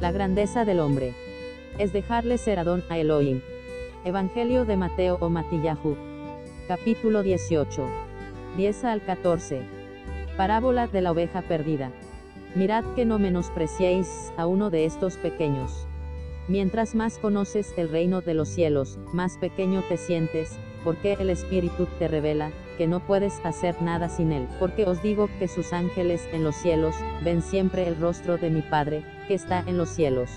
La grandeza del hombre. Es dejarle ser Adón a Elohim. Evangelio de Mateo o Matillahu. Capítulo 18. 10 al 14. Parábola de la oveja perdida. Mirad que no menospreciéis a uno de estos pequeños. Mientras más conoces el reino de los cielos, más pequeño te sientes, porque el Espíritu te revela, que no puedes hacer nada sin Él, porque os digo que sus ángeles en los cielos, ven siempre el rostro de mi Padre, que está en los cielos.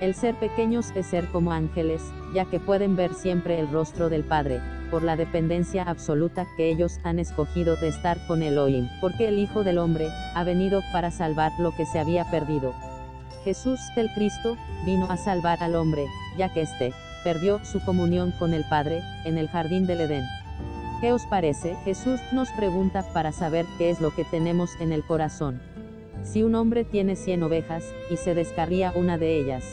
El ser pequeños es ser como ángeles, ya que pueden ver siempre el rostro del Padre, por la dependencia absoluta que ellos han escogido de estar con Elohim, porque el Hijo del Hombre, ha venido para salvar lo que se había perdido. Jesús el Cristo, vino a salvar al hombre, ya que éste, perdió su comunión con el Padre, en el jardín del Edén. ¿Qué os parece? Jesús nos pregunta para saber qué es lo que tenemos en el corazón. Si un hombre tiene 100 ovejas, y se descarría una de ellas.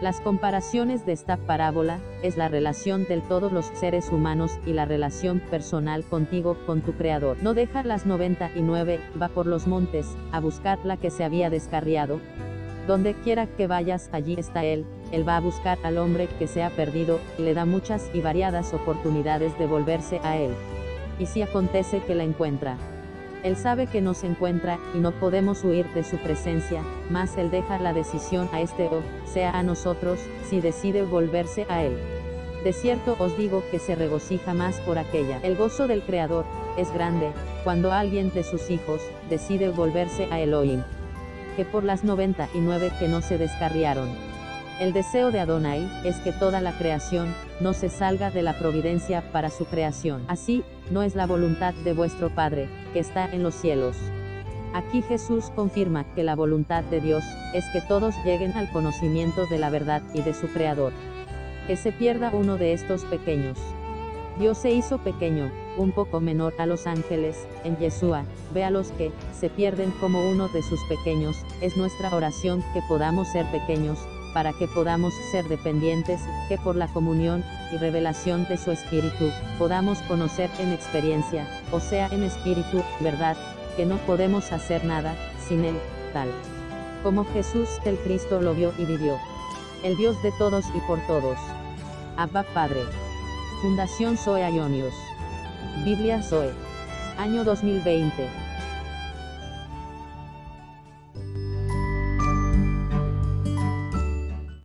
Las comparaciones de esta parábola, es la relación de todos los seres humanos y la relación personal contigo, con tu Creador. No deja las 99, va por los montes, a buscar la que se había descarriado. Donde quiera que vayas, allí está Él, él va a buscar al hombre que se ha perdido, y le da muchas y variadas oportunidades de volverse a Él. Y si acontece que la encuentra. Él sabe que nos encuentra, y no podemos huir de su presencia, mas Él deja la decisión a este o, sea a nosotros, si decide volverse a Él. De cierto os digo que se regocija más por aquella. El gozo del Creador, es grande, cuando alguien de sus hijos, decide volverse a Elohim. Que por las 99 que no se descarriaron. El deseo de Adonai es que toda la creación no se salga de la providencia para su creación. Así, no es la voluntad de vuestro Padre, que está en los cielos. Aquí Jesús confirma que la voluntad de Dios es que todos lleguen al conocimiento de la verdad y de su Creador. Que se pierda uno de estos pequeños. Dios se hizo pequeño, un poco menor a los ángeles, en Yeshua, ve a los que se pierden como uno de sus pequeños, es nuestra oración que podamos ser pequeños, para que podamos ser dependientes, que por la comunión y revelación de su Espíritu, podamos conocer en experiencia, o sea en espíritu, verdad, que no podemos hacer nada, sin Él, tal. Como Jesús el Cristo lo vio y vivió. El Dios de todos y por todos. Abba Padre. Fundación Zoe Ionios. Biblia Zoe. Año 2020.